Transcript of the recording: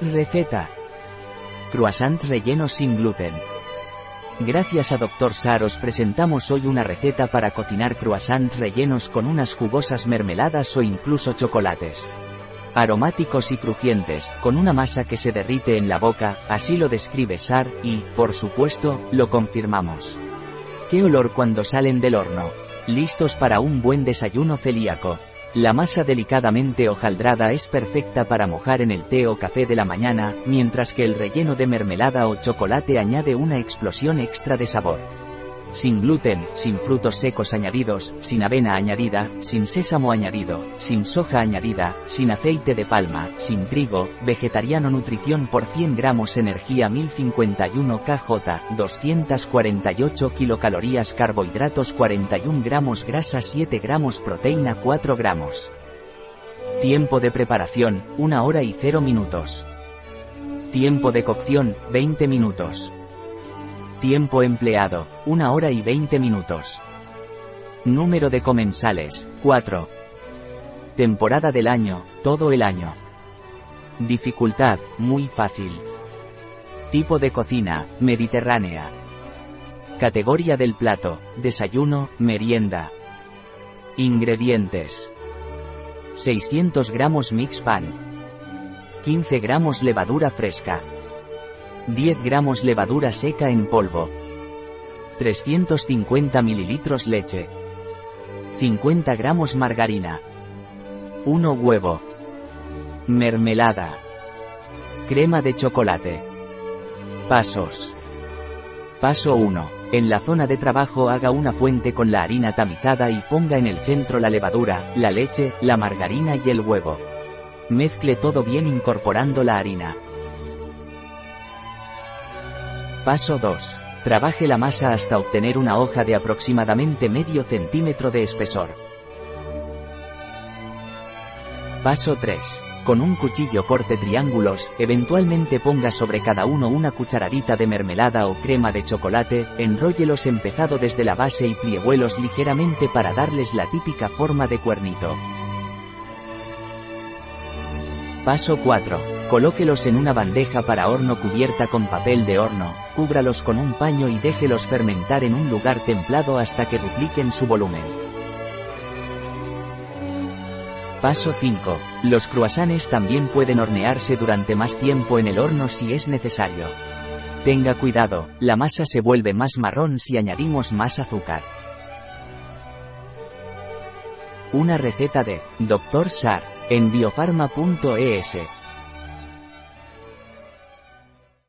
Receta. Croissants rellenos sin gluten. Gracias a Dr. Sar os presentamos hoy una receta para cocinar croissants rellenos con unas jugosas mermeladas o incluso chocolates. Aromáticos y crujientes, con una masa que se derrite en la boca, así lo describe Sar, y, por supuesto, lo confirmamos. ¿Qué olor cuando salen del horno? Listos para un buen desayuno celíaco. La masa delicadamente hojaldrada es perfecta para mojar en el té o café de la mañana, mientras que el relleno de mermelada o chocolate añade una explosión extra de sabor sin gluten, sin frutos secos añadidos, sin avena añadida, sin sésamo añadido, sin soja añadida, sin aceite de palma, sin trigo, vegetariano nutrición por 100 gramos energía 1051 kJ, 248 kilocalorías carbohidratos 41 gramos grasa 7 gramos proteína 4 gramos. Tiempo de preparación, 1 hora y 0 minutos. Tiempo de cocción, 20 minutos. Tiempo empleado, 1 hora y 20 minutos. Número de comensales, 4. Temporada del año, todo el año. Dificultad, muy fácil. Tipo de cocina, mediterránea. Categoría del plato, desayuno, merienda. Ingredientes. 600 gramos mix pan. 15 gramos levadura fresca. 10 gramos levadura seca en polvo. 350 mililitros leche. 50 gramos margarina. 1 huevo. Mermelada. Crema de chocolate. Pasos. Paso 1. En la zona de trabajo haga una fuente con la harina tamizada y ponga en el centro la levadura, la leche, la margarina y el huevo. Mezcle todo bien incorporando la harina. Paso 2. Trabaje la masa hasta obtener una hoja de aproximadamente medio centímetro de espesor. Paso 3. Con un cuchillo corte triángulos, eventualmente ponga sobre cada uno una cucharadita de mermelada o crema de chocolate, enróllelos empezado desde la base y plieguelos ligeramente para darles la típica forma de cuernito. Paso 4. Colóquelos en una bandeja para horno cubierta con papel de horno, cúbralos con un paño y déjelos fermentar en un lugar templado hasta que dupliquen su volumen. Paso 5. Los croissants también pueden hornearse durante más tiempo en el horno si es necesario. Tenga cuidado, la masa se vuelve más marrón si añadimos más azúcar. Una receta de Dr. Sar en biofarma.es